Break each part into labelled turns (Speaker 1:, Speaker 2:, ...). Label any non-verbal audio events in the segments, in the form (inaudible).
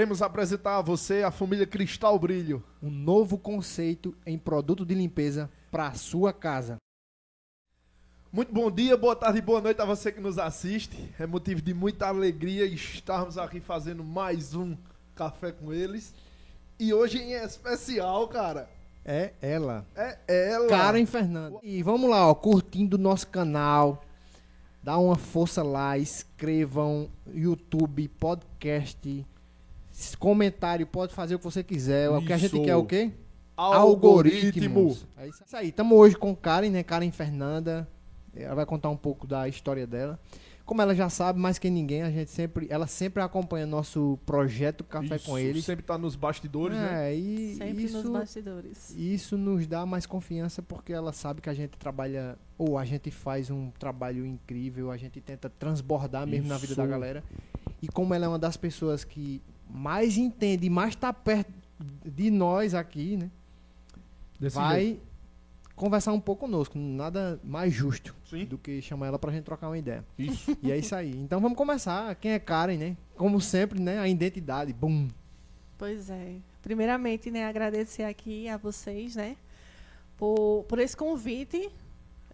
Speaker 1: Queremos apresentar a você a família Cristal Brilho.
Speaker 2: Um novo conceito em produto de limpeza para sua casa.
Speaker 1: Muito bom dia, boa tarde e boa noite a você que nos assiste. É motivo de muita alegria estarmos aqui fazendo mais um café com eles. E hoje em especial, cara,
Speaker 2: É ela.
Speaker 1: é ela.
Speaker 2: Karen Fernanda. E vamos lá, ó, curtindo o nosso canal. Dá uma força lá, inscrevam YouTube, podcast, comentário, pode fazer o que você quiser. O que a gente
Speaker 1: Isso.
Speaker 2: quer é o quê?
Speaker 1: Algoritmo.
Speaker 2: É isso aí. Estamos hoje com Karen, né? Karen Fernanda. Ela vai contar um pouco da história dela. Como ela já sabe, mais que ninguém, a gente sempre, ela sempre acompanha nosso projeto Café
Speaker 1: Isso,
Speaker 2: com eles.
Speaker 1: Sempre tá nos bastidores, né?
Speaker 2: É, e
Speaker 3: Sempre
Speaker 2: isso,
Speaker 3: nos bastidores.
Speaker 2: isso nos dá mais confiança porque ela sabe que a gente trabalha, ou a gente faz um trabalho incrível, a gente tenta transbordar mesmo na vida
Speaker 1: Isso.
Speaker 2: da galera. E como ela é uma das pessoas que mais entende e mais está perto de nós aqui, né?
Speaker 1: Desse
Speaker 2: vai
Speaker 1: jeito.
Speaker 2: conversar um pouco conosco. Nada mais justo
Speaker 1: Sim.
Speaker 2: do que chamar ela pra gente trocar uma ideia.
Speaker 1: Isso.
Speaker 2: E é isso aí. Então vamos começar. Quem é Karen, né? Como sempre, né? A identidade. Bum.
Speaker 3: Pois é. Primeiramente, né, agradecer aqui a vocês, né, por, por esse convite.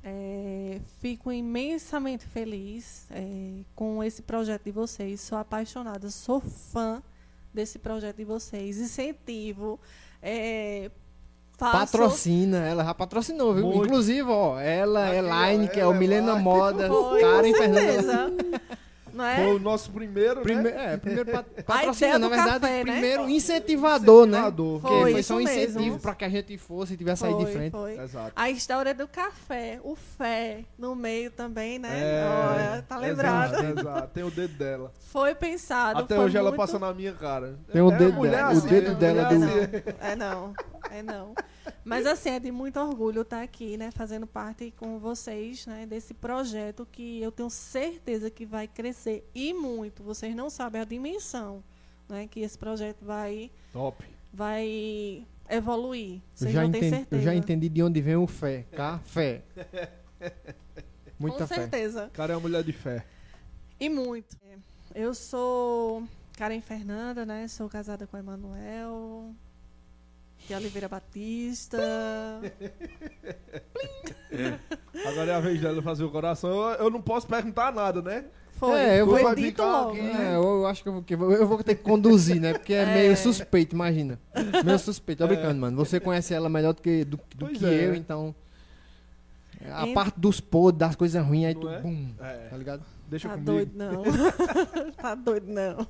Speaker 3: É, fico imensamente feliz é, com esse projeto de vocês. Sou apaixonada, sou fã desse projeto de vocês. Incentivo. É, faço-
Speaker 2: Patrocina. Ela já patrocinou, viu?
Speaker 1: Muito.
Speaker 2: Inclusive, ó. Ela,
Speaker 1: Aqui,
Speaker 2: Elaine, que é o
Speaker 1: ela,
Speaker 2: Milena. Moda. Karen
Speaker 3: certeza. (laughs) Não é?
Speaker 1: Foi o nosso primeiro,
Speaker 2: Prime
Speaker 1: né?
Speaker 2: é, primeiro pat (laughs)
Speaker 3: ideia
Speaker 2: patrocina, na verdade,
Speaker 3: café, né?
Speaker 2: primeiro incentivador, né?
Speaker 1: Incentivador.
Speaker 2: Porque
Speaker 3: Foi,
Speaker 2: foi só um incentivo pra que a gente fosse e tivesse aí de
Speaker 3: Foi,
Speaker 2: frente.
Speaker 3: foi.
Speaker 1: Exato.
Speaker 3: A história do café, o fé no meio também, né?
Speaker 1: É,
Speaker 3: Olha, tá lembrado.
Speaker 1: Exato, exato. Tem o dedo dela.
Speaker 3: Foi pensado.
Speaker 1: Até
Speaker 3: foi
Speaker 1: hoje ela
Speaker 3: muito-
Speaker 1: passa na minha cara.
Speaker 2: Tem o
Speaker 1: É,
Speaker 2: dedo dela, o
Speaker 1: assim,
Speaker 2: dedo
Speaker 1: é,
Speaker 2: dela
Speaker 1: mulher
Speaker 2: do-
Speaker 1: assim.
Speaker 3: É não, é não. Mas assim, é de muito orgulho estar aqui, né? Fazendo parte com vocês, né? Desse projeto que eu tenho certeza que vai crescer e muito. Vocês não sabem a dimensão, né? Que esse projeto vai,
Speaker 1: Top.
Speaker 3: vai evoluir.
Speaker 2: Eu
Speaker 3: Vocês
Speaker 2: já,
Speaker 3: não têm
Speaker 2: entendi,
Speaker 3: certeza.
Speaker 2: eu já entendi de onde vem o fé. Café. Muita
Speaker 3: com
Speaker 2: fé.
Speaker 3: certeza.
Speaker 1: Cara, é uma mulher de fé.
Speaker 3: E muito. Eu sou Karen Fernanda, né? Sou casada com Emanuel de Oliveira Batista.
Speaker 1: Agora é a vez dela fazer o coração. Eu, eu não posso perguntar nada, né?
Speaker 3: Foi,
Speaker 2: É, eu
Speaker 3: foi
Speaker 1: vou-
Speaker 3: dito
Speaker 1: vai ficar
Speaker 3: logo.
Speaker 1: aqui.
Speaker 3: né?
Speaker 2: É, eu, acho que eu vou, que eu vou- eu vou ter que conduzir, né? Porque é,
Speaker 3: É.
Speaker 2: meio suspeito, imagina. Meio suspeito. Tô brincando, mano. Você conhece ela melhor do que, do, do que
Speaker 1: é.
Speaker 2: eu, então. A
Speaker 3: Ent-
Speaker 2: parte dos podres, das coisas ruins, aí
Speaker 1: Não
Speaker 2: tu.
Speaker 1: é?
Speaker 2: Bum,
Speaker 1: É.
Speaker 2: tá ligado?
Speaker 1: Deixa
Speaker 3: Tá
Speaker 1: comigo.
Speaker 3: doido, não. (laughs) tá doido, não.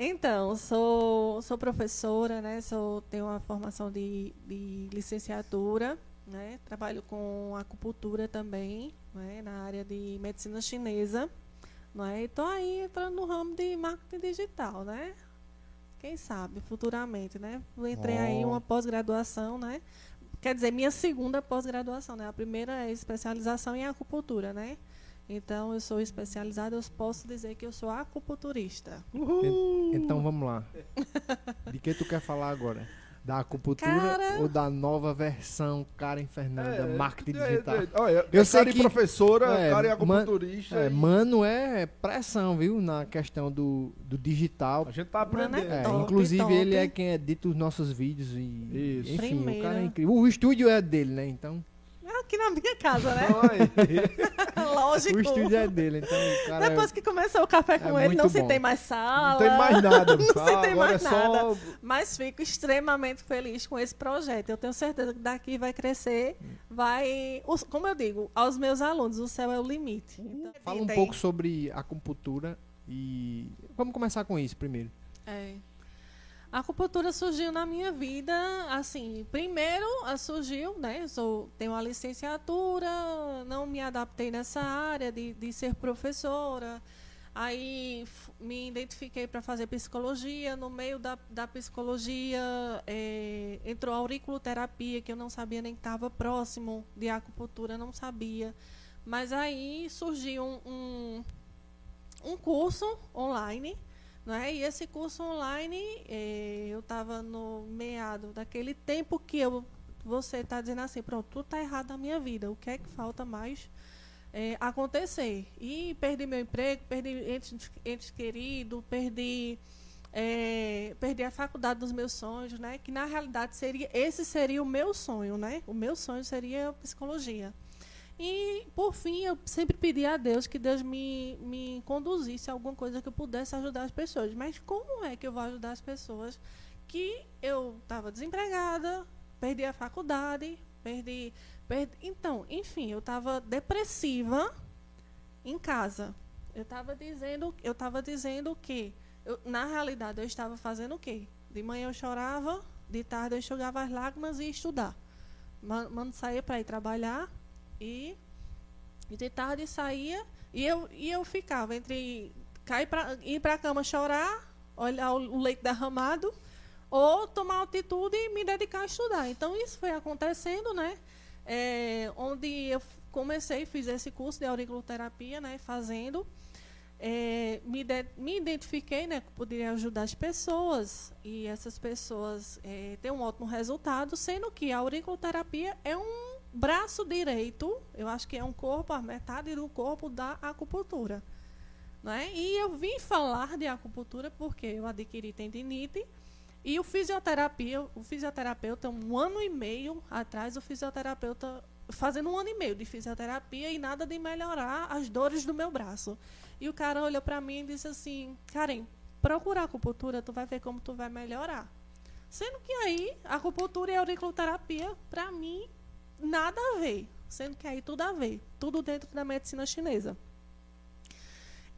Speaker 3: Então, sou, sou professora, né? Sou, tenho uma formação de, de licenciatura, né? Trabalho com acupuntura também, né? Na área de medicina chinesa, não é? E tô aí entrando no ramo de marketing digital, né? Quem sabe, futuramente, né? Entrei aí em
Speaker 2: Ó.
Speaker 3: uma pós-graduação, né? Quer dizer, minha segunda pós-graduação, né? A primeira é especialização em acupuntura, né? Então, eu sou especializada, eu posso dizer que eu sou acupunturista.
Speaker 1: Uhul.
Speaker 2: Então vamos lá. (laughs) De que tu quer falar agora? Da acupuntura
Speaker 3: Cara-
Speaker 2: ou da nova versão Karen Fernanda,
Speaker 1: É,
Speaker 2: marketing
Speaker 1: é,
Speaker 2: digital?
Speaker 1: é, olha,
Speaker 2: Eu
Speaker 1: é
Speaker 2: sei
Speaker 1: cara e
Speaker 2: que-
Speaker 1: professora,
Speaker 2: é,
Speaker 1: cara e
Speaker 2: man-
Speaker 1: acupunturista.
Speaker 2: É,
Speaker 1: e
Speaker 2: mano, é pressão, viu? Na questão do, do digital.
Speaker 1: A gente tá
Speaker 3: é
Speaker 1: aprendendo.
Speaker 2: É,
Speaker 3: top,
Speaker 2: inclusive
Speaker 3: top.
Speaker 2: ele é quem edita os nossos vídeos e
Speaker 1: Isso.
Speaker 2: enfim, o
Speaker 3: Primeira.
Speaker 2: cara é incrível. O estúdio é dele, né? Então,
Speaker 3: É Aqui na minha casa, né? (laughs) Lógico.
Speaker 2: o estúdio é dele, então cara
Speaker 3: Depois que começou o café com
Speaker 2: é
Speaker 3: ele, não se
Speaker 2: bom.
Speaker 3: tem mais sala.
Speaker 1: não tem mais nada. (laughs)
Speaker 3: Não se tem mais
Speaker 1: é só...
Speaker 3: Mas fico extremamente feliz com esse projeto. Eu tenho certeza que daqui vai crescer, vai. os- Como eu digo, aos meus alunos, o céu é o limite. Então,
Speaker 2: Fala um pouco sobre a acupuntura e vamos começar com isso primeiro.
Speaker 3: É. A acupuntura surgiu na minha vida, assim, primeiro ah, surgiu, né? Sou, tenho uma licenciatura, não me adaptei nessa área de, de ser professora. Aí me identifiquei para fazer psicologia. No meio da, da psicologia eh, entrou a auriculoterapia, que eu não sabia nem que estava próximo de acupuntura, não sabia. Mas aí surgiu um, um, um curso online não é? E esse curso online, eh, eu estava no meado daquele tempo que eu, você está dizendo assim, pronto, tudo está errado na minha vida, o que é que falta mais eh, acontecer? E perdi meu emprego, perdi entes, entes queridos, perdi é, perdi a faculdade dos meus sonhos, né? Que na realidade seria esse seria o meu sonho, né? O meu sonho seria psicologia. E por fim eu sempre pedi a Deus que Deus me, me conduzisse a alguma coisa que eu pudesse ajudar as pessoas. Mas como é que eu vou ajudar as pessoas que eu estava desempregada, perdi a faculdade, perdi, perdi então, enfim, eu estava depressiva em casa. Eu estava dizendo, eu estava dizendo que eu, na realidade, eu estava fazendo o quê? De manhã eu chorava, de tarde eu enxugava as lágrimas e ia estudar. Mano saía para ir trabalhar e, e de tarde saía e eu, e eu ficava entre cair pra, ir para a cama chorar, olhar o leite derramado ou tomar altitude e me dedicar a estudar. Então isso foi acontecendo, né? É, onde eu comecei, fiz esse curso de auriculoterapia, né? Fazendo é, me, de, me, identifiquei, né, que poderia ajudar as pessoas e essas pessoas é, um ótimo resultado, sendo que a auriculoterapia é um braço direito, eu acho que é um corpo, a metade do corpo da acupuntura. Né? E eu vim falar de acupuntura porque eu adquiri tendinite e o fisioterapia, o fisioterapeuta, um ano e meio atrás, o fisioterapeuta fazendo um ano e meio de fisioterapia e nada de melhorar as dores do meu braço. E o cara olhou para mim e disse assim: Karen, procurar acupuntura, tu vai ver como tu vai melhorar. Sendo que aí, acupuntura e auriculoterapia, para mim, nada a ver. Sendo que aí tudo a ver. Tudo dentro da medicina chinesa.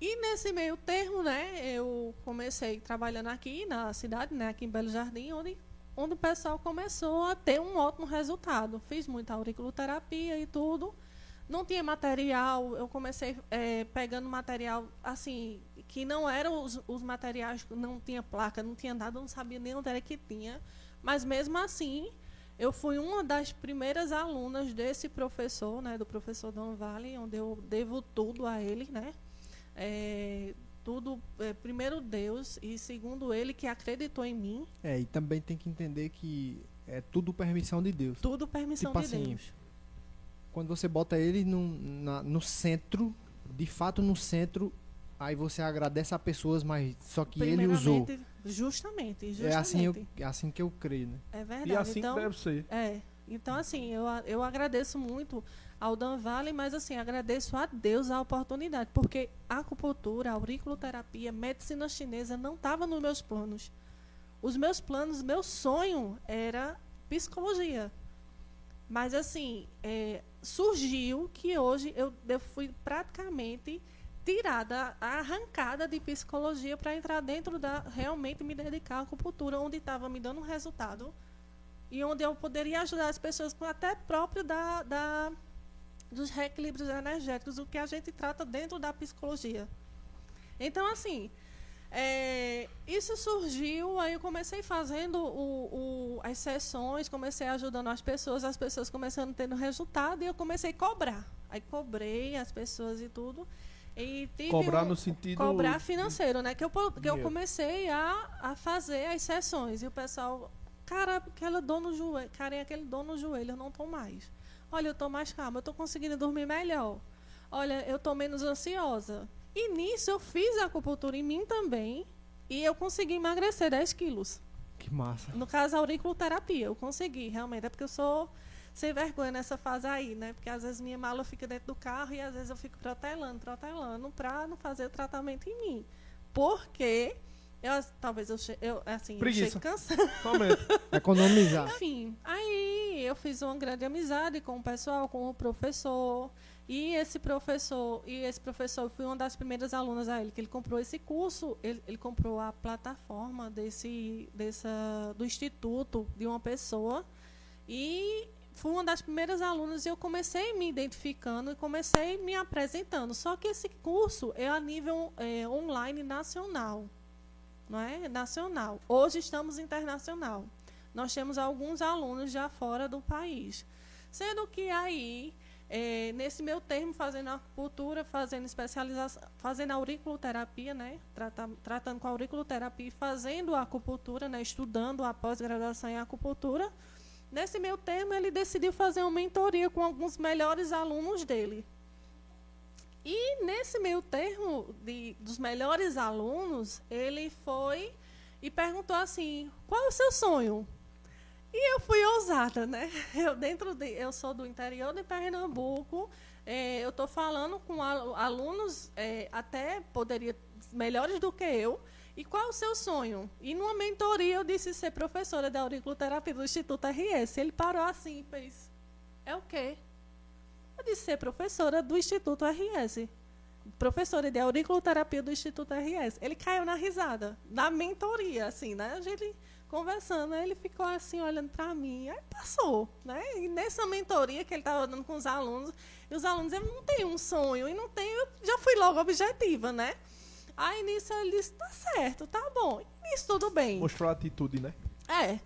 Speaker 3: E nesse meio termo, né, eu comecei trabalhando aqui na cidade, né, aqui em Belo Jardim, onde, onde o pessoal começou a ter um ótimo resultado. Fiz muita auriculoterapia e tudo não tinha material, eu comecei é, pegando material assim, que não eram os, os, materiais, não tinha placa, não tinha nada, não sabia nem onde era que tinha. Mas mesmo assim, eu fui uma das primeiras alunas desse professor, né, do professor Don Vale, onde eu devo tudo a ele, né? É, tudo, é, primeiro Deus e segundo ele que acreditou em mim.
Speaker 2: É, e também tem que entender que é tudo permissão de Deus.
Speaker 3: Tudo permissão tipo de assim, Deus
Speaker 2: quando você bota ele no, na, no centro, de fato no centro, aí você agradece a pessoas, mas só que ele usou.
Speaker 3: Justamente, justamente.
Speaker 2: É assim, eu, é assim que eu creio, né?
Speaker 3: É verdade.
Speaker 1: E assim
Speaker 3: então,
Speaker 1: deve ser.
Speaker 3: É. Então, assim, eu, eu agradeço muito ao Dan Vale, mas assim, agradeço a Deus a oportunidade, porque acupuntura, auriculoterapia, medicina chinesa não estava nos meus planos. Os meus planos, meu sonho era psicologia. Mas assim, é, surgiu que hoje eu, eu fui praticamente tirada, arrancada de psicologia para entrar dentro da realmente me dedicar à acupuntura, onde estava me dando um resultado e onde eu poderia ajudar as pessoas com até próprio da, da dos reequilíbrios energéticos, o que a gente trata dentro da psicologia. Então, assim, é, isso surgiu, aí eu comecei fazendo o, o, as sessões, comecei ajudando as pessoas, as pessoas começando tendo resultado e eu comecei a cobrar. Aí cobrei as pessoas e tudo. E
Speaker 1: cobrar um, no sentido.
Speaker 3: Cobrar financeiro, né? Que eu, que eu comecei a, a fazer as sessões. E o pessoal, cara, aquela dor no joelho, cara, aquele dor no joelho, eu não tô mais. Olha, eu tô mais calma, eu tô conseguindo dormir melhor. Olha, eu tô menos ansiosa. E nisso eu fiz a acupuntura em mim também. E eu consegui emagrecer 10 quilos.
Speaker 2: Que massa.
Speaker 3: No caso, a auriculoterapia. Eu consegui, realmente. É porque eu sou sem vergonha nessa fase aí, né? Porque às vezes minha mala fica dentro do carro e às vezes eu fico protelando, protelando, pra não fazer o tratamento em mim. Porque eu, talvez eu, eu assim,
Speaker 1: Preguiça.
Speaker 3: eu chegue cansada. (laughs)
Speaker 2: Economizar.
Speaker 3: Enfim, aí eu fiz uma grande amizade com o pessoal, com o professor. E esse professor, e esse professor foi uma das primeiras alunas a ele, que ele comprou esse curso, ele, ele comprou a plataforma desse, dessa, do instituto de uma pessoa. E fui uma das primeiras alunas e eu comecei me identificando e comecei me apresentando. Só que esse curso é a nível é, online nacional. Não é? Nacional. Hoje estamos internacional. Nós temos alguns alunos já fora do país. Sendo que aí é, nesse meu termo, fazendo acupuntura, fazendo especialização, fazendo auriculoterapia, né? Trata, tratando com auriculoterapia e fazendo acupuntura, né? Estudando a pós-graduação em acupuntura. Nesse meu termo, ele decidiu fazer uma mentoria com alguns melhores alunos dele. E nesse meio termo de, dos melhores alunos, ele foi e perguntou assim: qual é o seu sonho? E eu fui ousada, né? (laughs) Eu dentro de, eu sou do interior de Pernambuco. É, eu estou falando com alunos é, até poderia melhores do que eu. E qual é o seu sonho? E numa mentoria eu disse ser professora de auriculoterapia do Instituto RS. Ele parou assim e fez: É o quê? Disse ser professora do Instituto RS. Professora de auriculoterapia do Instituto RS. Ele caiu na risada, na mentoria, assim, né? A gente conversando. Aí ele ficou assim, olhando para mim. Aí passou, né? E nessa mentoria que ele estava dando com os alunos, e os alunos, eu não tenho um sonho, e não tenho, eu já fui logo objetiva, né? Aí nisso ele disse, tá certo, tá bom. Nisso tudo bem.
Speaker 1: Mostrou a atitude, né?
Speaker 3: É.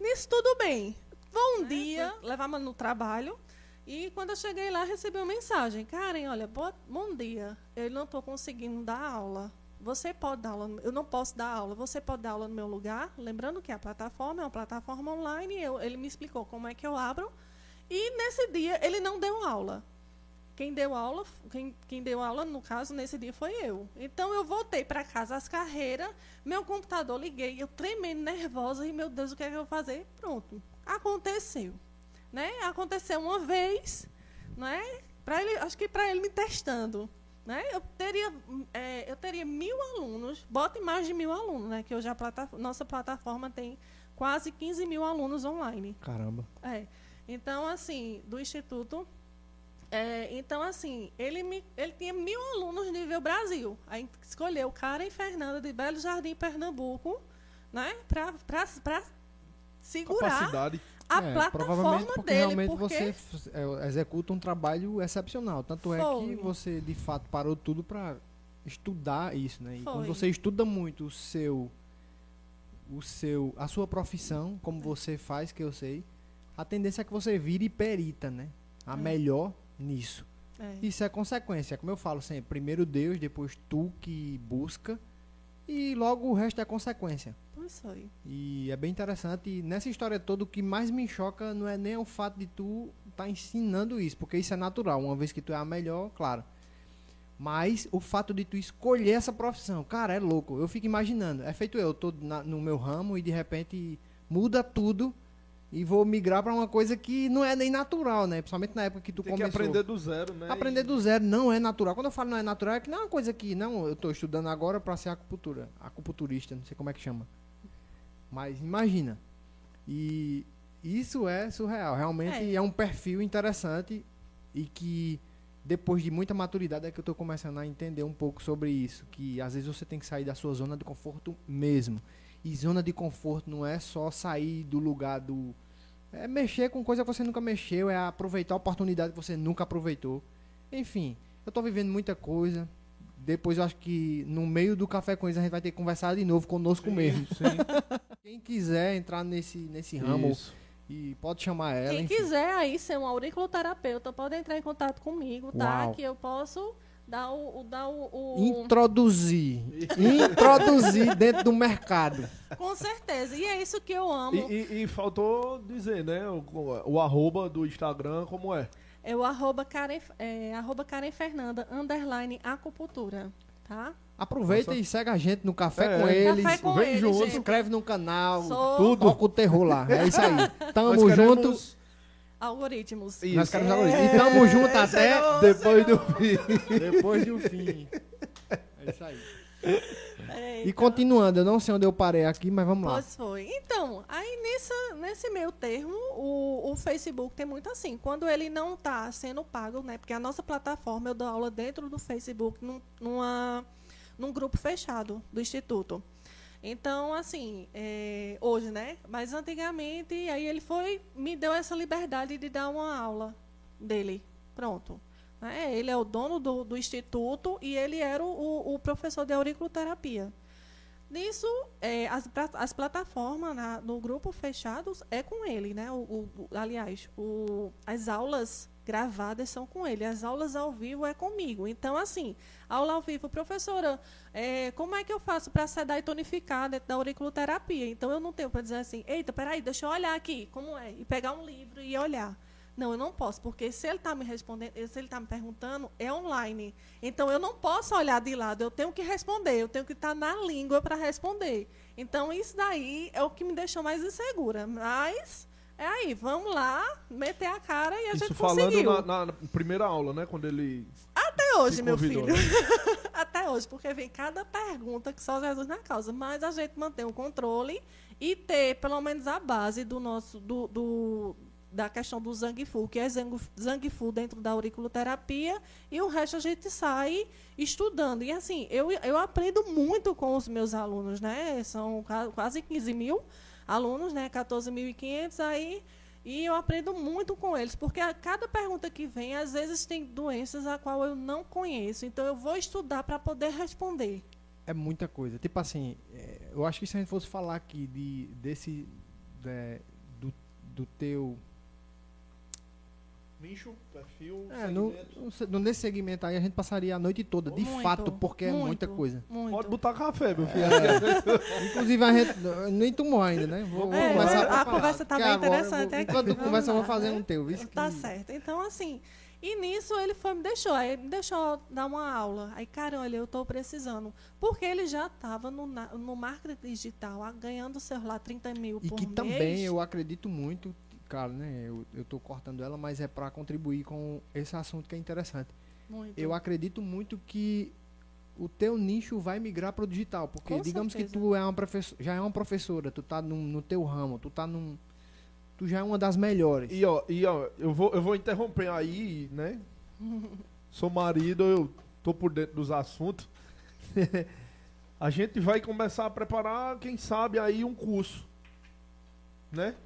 Speaker 3: Nisso tudo bem. Bom é, dia, levava no trabalho. E quando eu cheguei lá, recebi uma mensagem. Karen, olha, bom dia. Eu não estou conseguindo dar aula. Você pode dar aula, eu não posso dar aula, você pode dar aula no meu lugar. Lembrando que a plataforma é uma plataforma online, eu, ele me explicou como é que eu abro. E nesse dia ele não deu aula. Quem deu aula, quem, quem deu aula, no caso, nesse dia foi eu. Então eu voltei para casa às carreiras, meu computador liguei, eu tremendo, nervosa, e meu Deus, o que é que eu vou fazer? Pronto. Aconteceu. Né? Aconteceu uma vez, né? Pra ele, acho que para ele me testando. Né? Eu, teria, é, eu teria mil alunos, bote mais de mil alunos, né? Que hoje a plata, nossa plataforma tem quase 15 mil alunos online.
Speaker 2: Caramba.
Speaker 3: É. Então, assim, do Instituto. É, então, assim, ele, me, ele tinha mil alunos nível Brasil. Aí escolheu Karen Fernanda de Belo Jardim, Pernambuco, né? Para segurar.
Speaker 1: Capacidade
Speaker 3: a é, plataforma
Speaker 2: porque
Speaker 3: dele.
Speaker 2: Realmente porque... você é, executa um trabalho excepcional. Tanto Foi. é que você, de fato, parou tudo para estudar isso, né? E Foi. quando você estuda muito o seu, o seu, a sua profissão, como você faz, que eu sei, a tendência é que você vire perita, né? A é. melhor nisso. É. Isso é consequência, como eu falo sempre, primeiro Deus, depois tu que busca e logo o resto é consequência. E é bem interessante. E nessa história toda, o que mais me choca não é nem o fato de tu estar tá ensinando isso, porque isso é natural, uma vez que tu é a melhor, claro. Mas o fato de tu escolher essa profissão, cara, é louco. Eu fico imaginando. É feito eu, eu tô na, no meu ramo e de repente muda tudo e vou migrar para uma coisa que não é nem natural, né? Principalmente na época que tu
Speaker 1: Tem
Speaker 2: começou.
Speaker 1: que aprender do zero, né?
Speaker 2: Aprender e... do zero não é natural. Quando eu falo não é natural, é que não é uma coisa que não, eu estou estudando agora para ser acupuntura, acupunturista, não sei como é que chama. Mas imagina. E isso é surreal, realmente é, é um perfil interessante e que depois de muita maturidade é que eu estou começando a entender um pouco sobre isso, que às vezes você tem que sair da sua zona de conforto mesmo. E zona de conforto não é só sair do lugar do é mexer com coisa que você nunca mexeu, é aproveitar a oportunidade que você nunca aproveitou. Enfim, eu estou vivendo muita coisa. Depois eu acho que no meio do café com eles a gente vai ter que conversar de novo conosco sim, mesmo. Sim. (laughs) Quem quiser entrar nesse, nesse ramo Isso. e pode chamar ela.
Speaker 3: Quem enfim. quiser aí ser um auriculoterapeuta, pode entrar em contato comigo, tá? Uau. Que eu posso dar o, o, dar o, o...
Speaker 2: introduzir introduzir (laughs) dentro do mercado
Speaker 3: com certeza e é isso que eu amo
Speaker 1: e, e, e faltou dizer né o, o, arroba do Instagram como é
Speaker 3: é o arroba Karen, é, arroba Karen Fernanda underline acupuntura tá
Speaker 2: Aproveita Nossa. e segue a gente no Café é, com eles.
Speaker 3: Café com Vem eles, junto,
Speaker 2: se inscreve no canal, Sou... tudo. Toca o terror lá. É isso aí. (laughs) Tamo Nós junto. Queremos
Speaker 3: Algoritmos.
Speaker 2: Isso. Nós queremos algoritmos. E tamo junto até
Speaker 1: depois do fim.
Speaker 2: depois do fim. (laughs) É isso aí. É, então... E continuando, eu não sei onde eu parei aqui, mas vamos lá.
Speaker 3: Pois foi. Então, aí nessa, nesse meio termo, o, o Facebook tem muito assim. Quando ele não está sendo pago, né? Porque a nossa plataforma, eu dou aula dentro do Facebook, num, numa, num grupo fechado do Instituto. Então, assim, é, hoje, né? Mas antigamente, aí ele foi, me deu essa liberdade de dar uma aula dele. Pronto. É, ele é o dono do, do instituto e ele era o, o professor de auriculoterapia. Nisso, é, as, as plataformas na, no grupo fechados é com ele, né? O, o, aliás, o, as aulas gravadas são com ele. As aulas ao vivo é comigo. Então, assim, aula ao vivo, professora, é, como é que eu faço para sedar e tonificar dentro da auriculoterapia? Então, eu não tenho para dizer assim, eita, peraí, deixa eu olhar aqui, como é? E pegar um livro e olhar. Não, eu não posso, porque se ele está me respondendo, se ele está me perguntando, é online. Então eu não posso olhar de lado, eu tenho que responder, eu tenho que estar tá na língua para responder. Então isso daí é o que me deixou mais insegura. Mas é aí, vamos lá, meter a cara e a
Speaker 1: Isso
Speaker 3: gente
Speaker 1: falando
Speaker 3: conseguiu.
Speaker 1: na, na primeira aula, né? Quando ele.
Speaker 3: Até hoje, meu filho.
Speaker 1: né? (laughs)
Speaker 3: Até hoje, porque vem cada pergunta que só Jesus na causa. Mas a gente mantém o controle e ter pelo menos a base do nosso do, do- da questão do Zangfu, que é Zangu- Zangfu dentro da auriculoterapia, e o resto a gente sai estudando. E assim, eu, eu aprendo muito com os meus alunos, né? São qua- quase 15 mil alunos, né? 14.500 aí. E eu aprendo muito com eles, porque a cada pergunta que vem, às vezes tem doenças a qual eu não conheço. Então eu vou estudar para poder responder.
Speaker 2: É muita coisa. Tipo assim, é, eu acho que se a gente fosse falar aqui de, desse. é, do, do teu.
Speaker 1: Nicho, perfil,
Speaker 2: É, no,
Speaker 1: segmento.
Speaker 2: no se- no- nesse segmento aí a gente passaria a noite toda, de
Speaker 3: Muito,
Speaker 2: fato, porque é
Speaker 3: muito,
Speaker 2: muita coisa.
Speaker 3: Muito.
Speaker 1: Pode botar café, meu filho. (laughs)
Speaker 2: Inclusive a gente nem tomou ainda, né? Vou, vou
Speaker 3: É,
Speaker 2: começar
Speaker 3: a
Speaker 2: preparar,
Speaker 3: conversa tá bem interessante
Speaker 2: vou-
Speaker 3: aqui.
Speaker 2: Enquanto conversa, eu vou fazer um teu. viu?
Speaker 3: Tá
Speaker 2: Que-
Speaker 3: certo. Então, assim, e nisso ele foi me deixou, aí ele me deixou dar uma aula. Aí, cara, olha, eu tô precisando. Porque ele já estava no, no marketing digital, ah, ganhando, sei lá, 30 mil
Speaker 2: E
Speaker 3: por
Speaker 2: que
Speaker 3: mês.
Speaker 2: também eu acredito muito, cara, né? Eu, eu tô cortando ela, mas é para contribuir com esse assunto que é interessante.
Speaker 3: Muito.
Speaker 2: Eu acredito muito que o teu nicho vai migrar para o digital, porque
Speaker 3: Com
Speaker 2: digamos
Speaker 3: certeza.
Speaker 2: que tu é uma professora, já é uma professora, tu tá num- no teu ramo, tu tá num tu já é uma das melhores.
Speaker 1: E ó, e ó, eu vou, eu vou interromper aí, né? (laughs) Sou marido, eu tô por dentro dos assuntos. (laughs) a gente vai começar a preparar, quem sabe, aí um curso, né?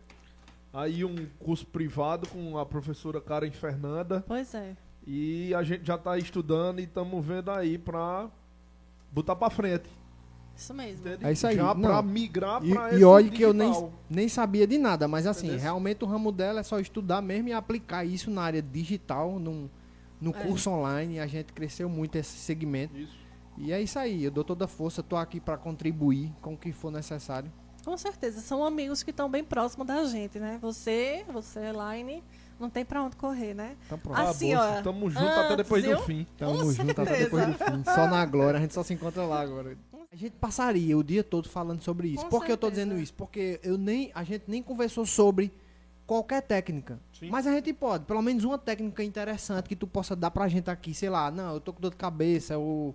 Speaker 1: Aí um curso privado com a professora Karen Fernanda.
Speaker 3: Pois é.
Speaker 1: E a gente já tá estudando e estamos vendo aí pra botar pra frente.
Speaker 3: Isso mesmo.
Speaker 1: entende?
Speaker 2: É isso aí,
Speaker 1: Já
Speaker 2: não.
Speaker 1: pra migrar
Speaker 2: E,
Speaker 1: pra
Speaker 2: e
Speaker 1: esse
Speaker 2: olha que eu nem, nem sabia de nada, mas assim,
Speaker 1: Entendeu?
Speaker 2: realmente o ramo dela é só estudar mesmo e aplicar isso na área digital, num, no
Speaker 3: É.
Speaker 2: curso online. A gente cresceu muito esse segmento.
Speaker 1: Isso.
Speaker 2: E é isso aí, eu dou toda a força, tô aqui para contribuir com o que for necessário.
Speaker 3: Com certeza. São amigos que estão bem próximos da gente, né? Você, você, Elaine, não tem pra onde correr, né?
Speaker 2: Então pronto.
Speaker 3: Assim, ó,
Speaker 1: Tamo junto até
Speaker 3: antes,
Speaker 1: depois do
Speaker 3: viu?
Speaker 1: fim.
Speaker 2: Tamo
Speaker 3: Com
Speaker 2: junto até
Speaker 3: certeza.
Speaker 2: depois do fim. Só na glória, a gente só se encontra lá agora. A gente passaria o dia todo falando sobre isso.
Speaker 3: Com
Speaker 2: Por que eu tô
Speaker 3: certeza.
Speaker 2: dizendo isso? Porque eu nem, a gente nem conversou sobre qualquer técnica.
Speaker 1: Sim.
Speaker 2: Mas a gente pode, pelo menos uma técnica interessante que tu possa dar pra gente aqui, sei lá, não, eu tô com dor de cabeça, ou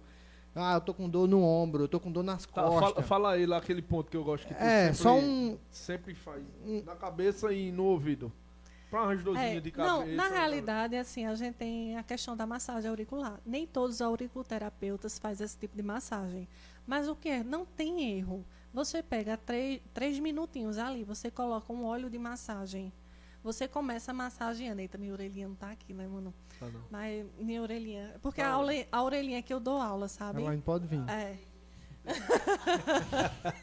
Speaker 2: ah, eu tô com dor no ombro, eu tô com dor nas
Speaker 1: Tá,
Speaker 2: costas.
Speaker 1: fala, fala aí lá aquele ponto que eu gosto que tu
Speaker 2: é,
Speaker 1: sempre,
Speaker 2: só um
Speaker 1: sempre faz.
Speaker 2: um-
Speaker 1: Na cabeça e no ouvido. Pra umas dorzinhas
Speaker 3: É,
Speaker 1: de cabeça.
Speaker 3: não, na realidade, assim, a gente tem a questão da massagem auricular. Nem todos os auriculoterapeutas fazem esse tipo de massagem. Mas o que é? Não tem erro. Você pega três, três minutinhos ali, você coloca um óleo de massagem. Você começa massageando. Eita, minha orelhinha não tá aqui, né, mano?
Speaker 1: Não.
Speaker 3: Mas minha orelhinha. Porque
Speaker 1: Tá
Speaker 3: a, aule- a orelhinha que eu dou aula, sabe?
Speaker 2: ela pode vir.
Speaker 3: É. (laughs)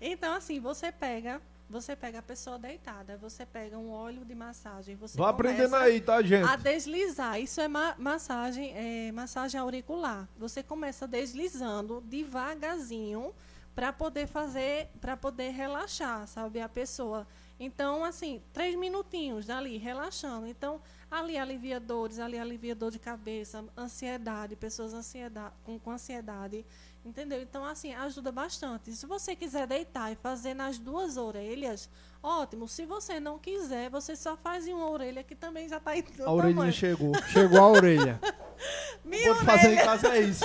Speaker 3: então, assim, você pega, você pega a pessoa deitada, você pega um óleo de massagem, você
Speaker 1: Vai aprendendo aí, tá, gente?
Speaker 3: a deslizar. Isso é ma- massagem, é massagem auricular. Você começa deslizando devagarzinho para poder fazer, para poder relaxar, sabe, a pessoa. Então, assim, três minutinhos ali, relaxando. Então, ali alivia dores, ali alivia dor de cabeça, ansiedade, pessoas ansiedade, com, com ansiedade, entendeu? Então, assim, ajuda bastante. Se você quiser deitar e fazer nas duas orelhas, ótimo. Se você não quiser, você só faz em uma orelha que também já está
Speaker 1: A orelhinha
Speaker 3: tamanho.
Speaker 1: chegou.
Speaker 2: Chegou a orelha. (laughs)
Speaker 3: Minha
Speaker 1: Pode fazer em casa é isso.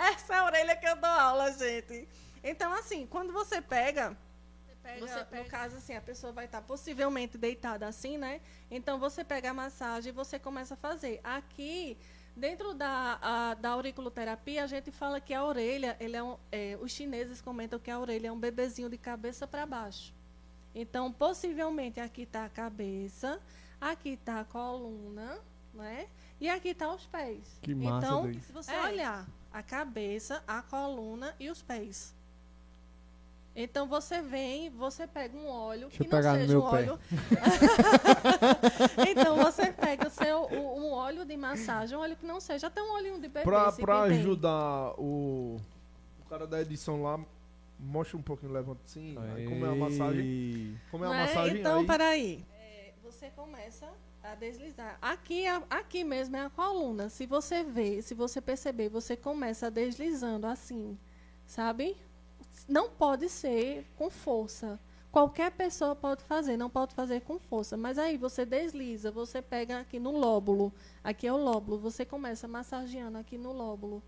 Speaker 3: Essa é a orelha que eu dou aula, gente. Então, assim, quando você pega. Você No caso, assim, a pessoa vai estar possivelmente deitada assim, né? Então você pega a massagem e você começa a fazer. Aqui, dentro da, a- da auriculoterapia, a gente fala que a orelha, ele é um, é, os chineses comentam que a orelha é um bebezinho de cabeça para baixo. Então, possivelmente aqui está a cabeça, aqui está a coluna, né? E aqui está os pés.
Speaker 2: Que massa,
Speaker 3: Então,
Speaker 2: doido.
Speaker 3: se você olhar a cabeça, a coluna e os pés. Então você vem, você pega um óleo
Speaker 2: Deixa
Speaker 3: que não seja
Speaker 2: meu
Speaker 3: um
Speaker 2: pé.
Speaker 3: óleo. (laughs) então você pega o seu, o- um óleo de massagem, um óleo que não seja até um olhinho de bebê.
Speaker 1: Pra, pra ajudar o, o cara da edição lá, Mostra um pouquinho, levanta assim. Aí, como é a massagem? Como é a
Speaker 3: é?
Speaker 1: massagem?
Speaker 3: Então,
Speaker 1: aí,
Speaker 3: peraí. É, você começa a deslizar. Aqui, a- aqui mesmo é a coluna. Se você ver, se você perceber, você começa deslizando assim, sabe? Não pode ser com força. Qualquer pessoa pode fazer, não pode fazer com força. Mas aí você desliza, você pega aqui no lóbulo. Aqui é o lóbulo. Você começa massageando aqui no lóbulo.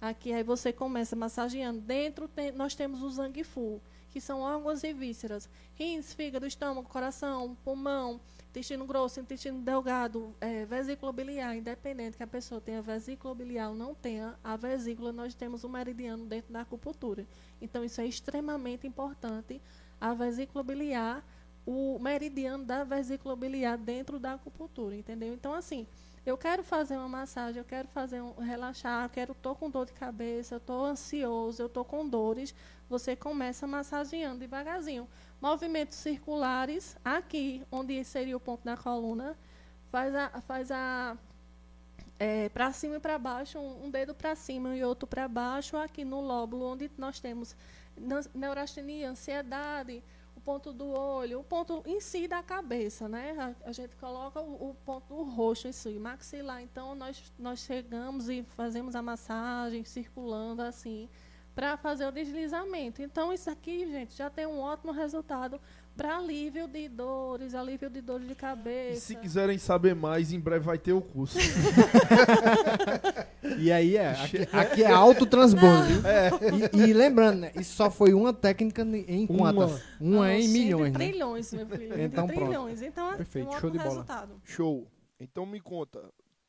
Speaker 3: Aqui aí você começa massageando. Dentro tem- nós temos o zangifu, que são órgãos e vísceras. Rins, fígado, estômago, coração, pulmão, intestino grosso, intestino delgado, eh, vesícula biliar, independente que a pessoa tenha vesícula biliar ou não tenha, a vesícula nós temos um meridiano dentro da acupuntura. Então isso é extremamente importante. A vesícula biliar, o meridiano da vesícula biliar dentro da acupuntura, entendeu? Então assim, eu quero fazer uma massagem, eu quero fazer um relaxar, eu quero tô com dor de cabeça, eu tô ansioso, eu tô com dores, você começa massageando devagarzinho. Movimentos circulares aqui, onde seria o ponto da coluna, faz a faz a para cima e para baixo, um, um dedo para cima e outro para baixo, aqui no lóbulo onde nós temos neurastenia, ansiedade, o ponto do olho, o ponto em si da cabeça, né? A, a gente coloca o, o ponto do roxo em si, maxilar. Então nós nós chegamos e fazemos a massagem circulando assim para fazer o deslizamento. Então isso aqui, gente, já tem um ótimo resultado para alívio de dores, alívio de dores de
Speaker 1: E
Speaker 3: cabeça.
Speaker 1: se quiserem saber mais, em breve vai ter o curso.
Speaker 2: E aí é, aqui, aqui é alto transbordo. viu?
Speaker 1: É.
Speaker 2: E, e lembrando, né, isso só foi uma técnica em
Speaker 1: Uma.
Speaker 2: quantas? Uma,
Speaker 3: Não,
Speaker 2: em
Speaker 3: cento
Speaker 2: milhões, né?
Speaker 3: trilhões, meu filho.
Speaker 2: Então,
Speaker 3: trilhões. Então, é
Speaker 2: Perfeito,
Speaker 3: um
Speaker 2: show de bola.
Speaker 3: resultado.
Speaker 1: Show. Então me conta,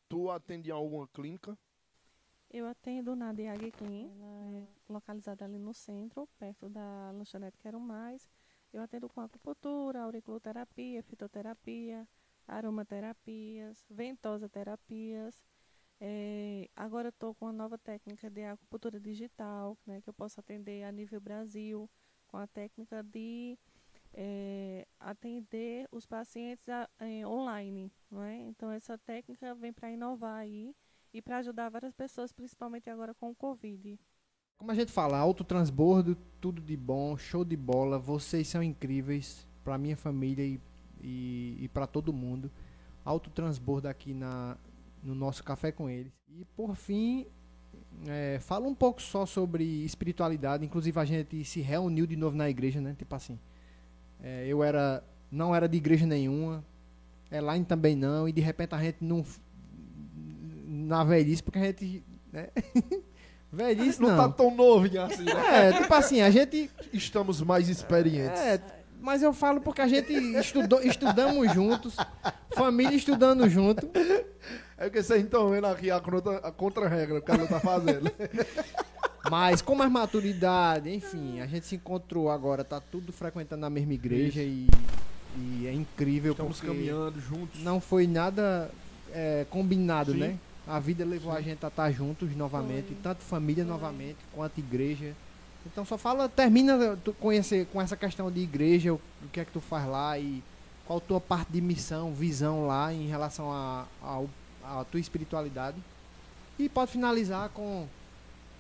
Speaker 1: tu atende em alguma clínica?
Speaker 3: Eu atendo na DH Clean, ela é localizada ali no centro, perto da lanchonete Quero Mais. Eu atendo com acupuntura, auriculoterapia, fitoterapia, aromaterapias, ventosa terapias. É, agora estou com uma nova técnica de acupuntura digital, né, que eu posso atender a nível Brasil, com a técnica de é, atender os pacientes a- em online. É? Então, essa técnica vem para inovar aí e para ajudar várias pessoas, principalmente agora com o Covid.
Speaker 2: Como a gente fala, alto transbordo, tudo de bom, show de bola. Vocês são incríveis pra minha família e, e, e para todo mundo. Alto transbordo aqui na, no nosso Café com eles. E por fim, é, fala um pouco só sobre espiritualidade. Inclusive a gente se reuniu de novo na igreja, né? Tipo assim, é, eu era não era de igreja nenhuma, Elaine também não, e de repente a gente não na velhice, porque a gente, né? (laughs) velhice
Speaker 1: não,
Speaker 2: não.
Speaker 1: tá tão novinho assim, né?
Speaker 2: É, tipo assim, a gente.
Speaker 1: Estamos mais experientes.
Speaker 2: É, mas eu falo porque a gente estudou, estudamos juntos, família estudando junto.
Speaker 1: É porque vocês estão vendo aqui a contra- contra-regra que ela tá fazendo.
Speaker 2: Mas com mais maturidade, enfim, a gente se encontrou agora, tá tudo frequentando a mesma igreja e, e é incrível
Speaker 1: Estamos caminhando juntos.
Speaker 2: não foi nada é, combinado,
Speaker 1: Sim.
Speaker 2: né? A vida levou a gente a estar juntos novamente,
Speaker 3: Foi.
Speaker 2: tanto família
Speaker 3: Foi.
Speaker 2: novamente quanto igreja. Então só fala, termina tu conhecer com essa questão de igreja, o, o que é que tu faz lá e qual a tua parte de missão, visão lá em relação a, ao- à tua espiritualidade. E pode finalizar com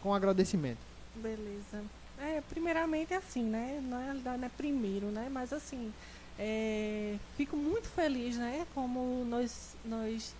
Speaker 2: com agradecimento.
Speaker 3: Beleza. É, primeiramente assim, né? Na realidade não é primeiro, né? Mas assim, é, fico muito feliz, né? Como nós, nós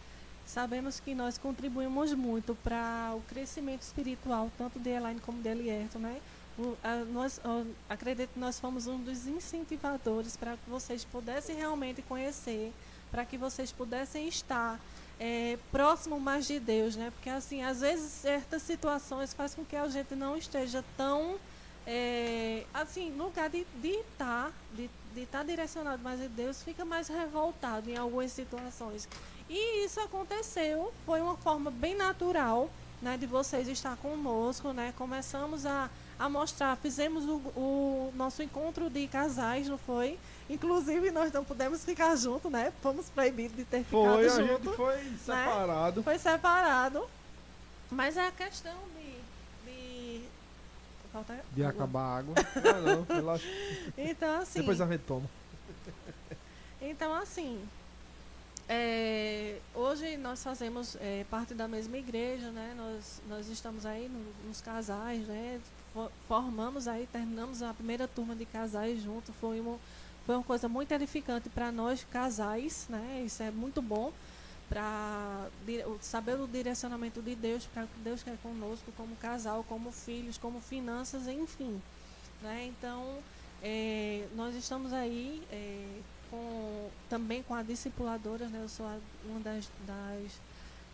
Speaker 3: sabemos que nós contribuímos muito para o crescimento espiritual, tanto de Elaine como de Elierto, né? O- a- nós, ó, acredito que nós fomos um dos incentivadores para que vocês pudessem realmente conhecer, para que vocês pudessem estar é, próximo mais de Deus, né? Porque assim, às vezes certas situações faz com que a gente não esteja tão é, assim, no lugar de estar, de estar direcionado mais a Deus, fica mais revoltado em algumas situações. E isso aconteceu, foi uma forma bem natural, né, de vocês estar conosco, né? Começamos a, a mostrar, fizemos o, o nosso encontro de casais, não foi? Inclusive nós não pudemos ficar juntos, né? Fomos proibidos de ter ficado
Speaker 1: Foi, a
Speaker 3: junto.
Speaker 1: gente foi separado.
Speaker 3: Foi separado. Mas é a questão de. De... Falta
Speaker 2: De
Speaker 3: água.
Speaker 2: acabar a água. (laughs)
Speaker 1: Ah, não, relaxa.
Speaker 3: Então, assim.
Speaker 1: Depois a gente toma.
Speaker 3: Então, assim. É, hoje nós fazemos é, parte da mesma igreja, né? Nós, nós estamos aí no, nos casais, né? Formamos aí, terminamos a primeira turma de casais junto. Foi uma, foi uma coisa muito edificante para nós casais, né? Isso é muito bom para saber o direcionamento de Deus, para o que Deus quer conosco como casal, como filhos, como finanças, enfim. Né? Então, é, nós estamos aí é, com, também com a discipuladora, né? Eu sou a, uma das, das,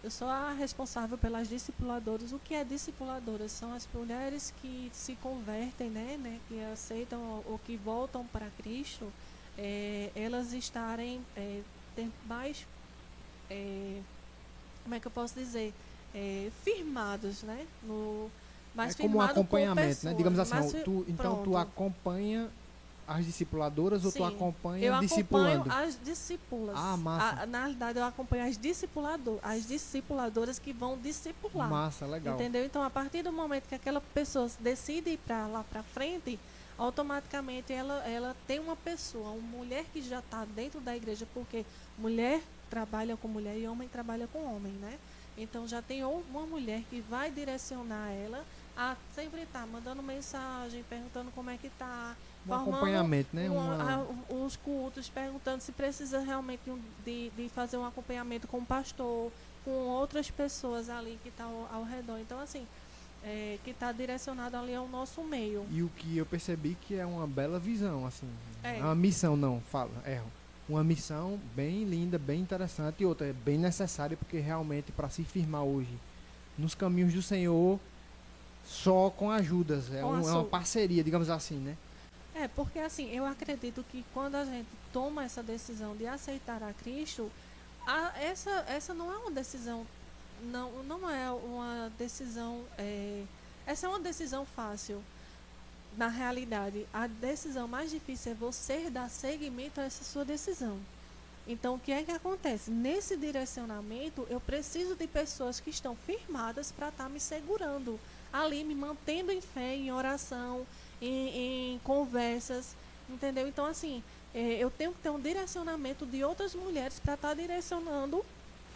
Speaker 3: eu sou a responsável pelas discipuladoras. O que é discipuladoras? São as mulheres que se convertem, né, né que aceitam ou que voltam para Cristo, é, elas estarem é, ter mais é, como é que eu posso dizer é, firmados, né, no
Speaker 2: mais é como um acompanhamento, né? Digamos assim, tu, então pronto. tu acompanha as discipuladoras Sim, ou tu acompanha
Speaker 3: eu
Speaker 2: discipulando?
Speaker 3: acompanho as discípulas.
Speaker 2: Ah, massa.
Speaker 3: A, na realidade, eu acompanho as discipuladoras, as discipuladoras que vão discipular.
Speaker 2: Massa, legal.
Speaker 3: Entendeu? Então, a partir do momento que aquela pessoa decide ir para lá para frente, automaticamente ela, ela tem uma pessoa, uma mulher que já está dentro da igreja, porque mulher trabalha com mulher e homem trabalha com homem, né? Então já tem uma mulher que vai direcionar ela a sempre estar tá mandando mensagem, perguntando como é que está,
Speaker 2: um acompanhamento, né?
Speaker 3: Uma... A, os cultos, perguntando se precisa realmente de, de fazer um acompanhamento com o pastor, com outras pessoas ali que estão tá ao, ao, redor. Então, assim, é, que está direcionado ali ao nosso meio.
Speaker 2: E o que eu percebi que é uma bela visão, assim. É. Uma missão, não, fala, erro. Uma missão bem linda, bem interessante e outra, é bem necessária, porque realmente para se firmar hoje nos caminhos do Senhor, só com ajudas, é, um, é uma parceria, digamos assim, né?
Speaker 3: É, porque assim, eu acredito que quando a gente toma essa decisão de aceitar a Cristo, a, essa, essa não é uma decisão, não, não é uma decisão, é, essa é uma decisão fácil. Na realidade, a decisão mais difícil é você dar seguimento a essa sua decisão. Então, o que é que acontece? Nesse direcionamento, eu preciso de pessoas que estão firmadas para estar tá me segurando ali, me mantendo em fé, em oração, em, em conversas, entendeu? Então, assim, é, eu tenho que ter um direcionamento de outras mulheres para estar tá direcionando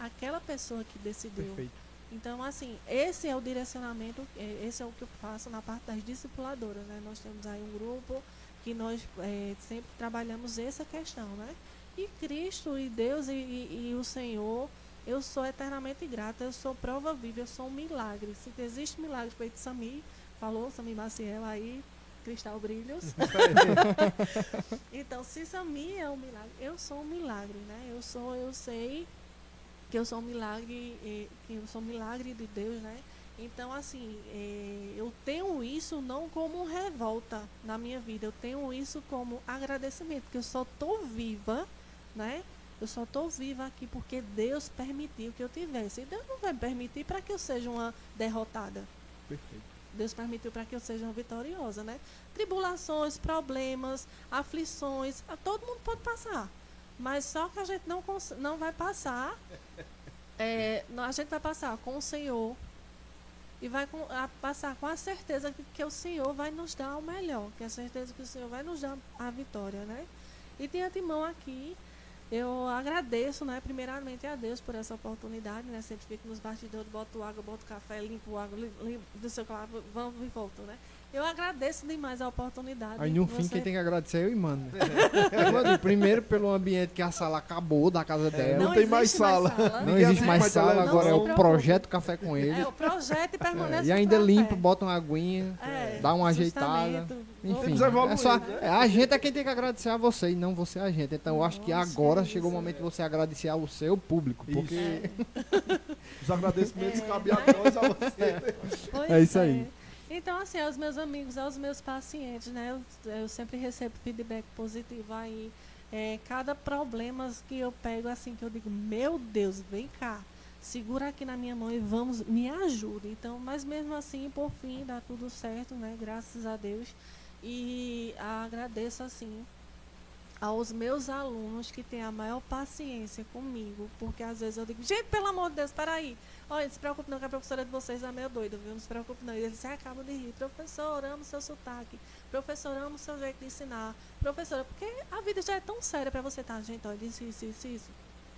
Speaker 3: aquela pessoa que decidiu.
Speaker 2: Perfeito.
Speaker 3: Então, assim, esse é o direcionamento, é, esse é o que eu faço na parte das discipuladoras, né? Nós temos aí um grupo que nós é, sempre trabalhamos essa questão, né? E Cristo e Deus e, e, e, o Senhor, eu sou eternamente grata, eu sou prova viva, eu sou um milagre. Se existe milagre feito Sami, falou Sami Maciel aí, Cristal Brilhos. (laughs) então, se Sami é um milagre, eu sou um milagre, né? Eu sou, eu sei que eu sou um milagre, que eu sou um milagre de Deus, né? Então, assim, é, eu tenho isso não como revolta na minha vida, eu tenho isso como agradecimento, porque eu só estou viva, né? Eu só estou viva aqui porque Deus permitiu que eu tivesse. E Deus não vai permitir para que eu seja uma derrotada.
Speaker 2: Perfeito.
Speaker 3: Deus permitiu para que eu seja uma vitoriosa, né? Tribulações, problemas, aflições, todo mundo pode passar. Mas só que a gente não, não vai passar. É, a gente vai passar com o Senhor e vai com, a, passar com a certeza que, que, o Senhor vai nos dar o melhor, que a certeza que o Senhor vai nos dar a vitória, né? E de antemão aqui, eu agradeço, né, primeiramente a Deus por essa oportunidade, né? Sempre fico nos bastidores, boto água, boto café, limpo água, limpo, do seu claro, vamos e volto, né? Eu agradeço demais a oportunidade.
Speaker 2: Aí no fim, você... quem tem que agradecer é eu e mano. É. Primeiro pelo ambiente que a sala acabou da casa dela.
Speaker 1: Não, não tem mais sala.
Speaker 2: Mais sala. Não existe mais sala, agora é o projeto Café com ele.
Speaker 3: É o projeto e permanece.
Speaker 2: É, e ainda limpa, bota uma aguinha, é, dá uma ajeitada. Enfim, é só, né? é, a gente é quem tem que agradecer a você e não você a gente. Então eu acho que agora chegou o momento de você agradecer ao seu público. Porque.
Speaker 1: É. Os agradecimentos cabem a nós, a você.
Speaker 2: É isso aí.
Speaker 3: Então, assim, aos meus amigos, aos meus pacientes, né? Eu, eu sempre recebo feedback positivo aí. É, cada problema que eu pego, assim, que eu digo, meu Deus, vem cá, segura aqui na minha mão e vamos, me ajude. Então, mas mesmo assim, por fim, dá tudo certo, né? Graças a Deus. E agradeço, assim, aos meus alunos que têm a maior paciência comigo, porque às vezes eu digo, gente, pelo amor de Deus, peraí. Olha, não se preocupe não, que a professora de vocês é meio doida, viu? Não se preocupe não. E eles acabam de rir. Professor, amo seu sotaque. Professor, amo seu jeito de ensinar. Professora, porque a vida já é tão séria para você, tá, gente? Olha, isso, isso, isso, isso.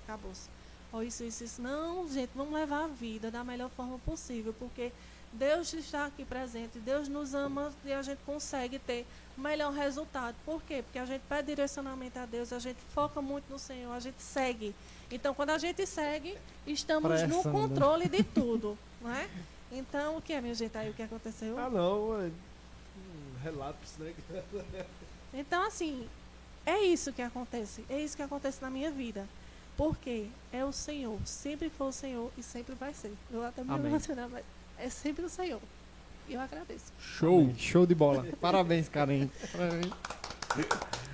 Speaker 3: acabou-se. Ou isso, isso, isso. Não, gente, vamos levar a vida da melhor forma possível, porque Deus está aqui presente, Deus nos ama e a gente consegue ter o melhor resultado. Por quê? Porque a gente pede direcionamento a Deus, a gente foca muito no Senhor, a gente segue. Então, quando a gente segue, estamos no
Speaker 2: Pressando.
Speaker 3: controle de tudo, não é? Então, o que é, minha gente, aí o que aconteceu?
Speaker 1: Ah, não. É... Relatos, né? (laughs)
Speaker 3: Então, assim, é isso que acontece. É isso que acontece na minha vida. Porque é o Senhor. Sempre foi o Senhor e sempre vai ser. Eu até me emocionar, mas é sempre o Senhor. E eu agradeço.
Speaker 2: Show. Show de bola. (laughs) Parabéns, Karen. Parabéns.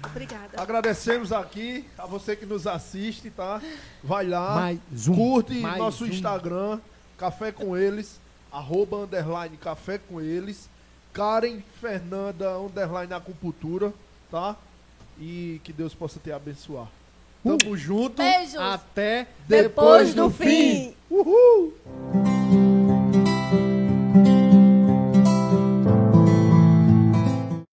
Speaker 3: Obrigada.
Speaker 1: Agradecemos aqui a você que nos assiste, tá? Vai lá,
Speaker 2: Mais um.
Speaker 1: curte
Speaker 2: mais
Speaker 1: nosso
Speaker 2: um.
Speaker 1: Instagram, Café com Eles, arroba underline Café com Eles, Karen Fernanda underline Acupuntura, tá? E que Deus possa te abençoar.
Speaker 2: Uh.
Speaker 1: Tamo junto.
Speaker 3: Beijos.
Speaker 2: Até
Speaker 3: Depois do fim.
Speaker 1: Uhul!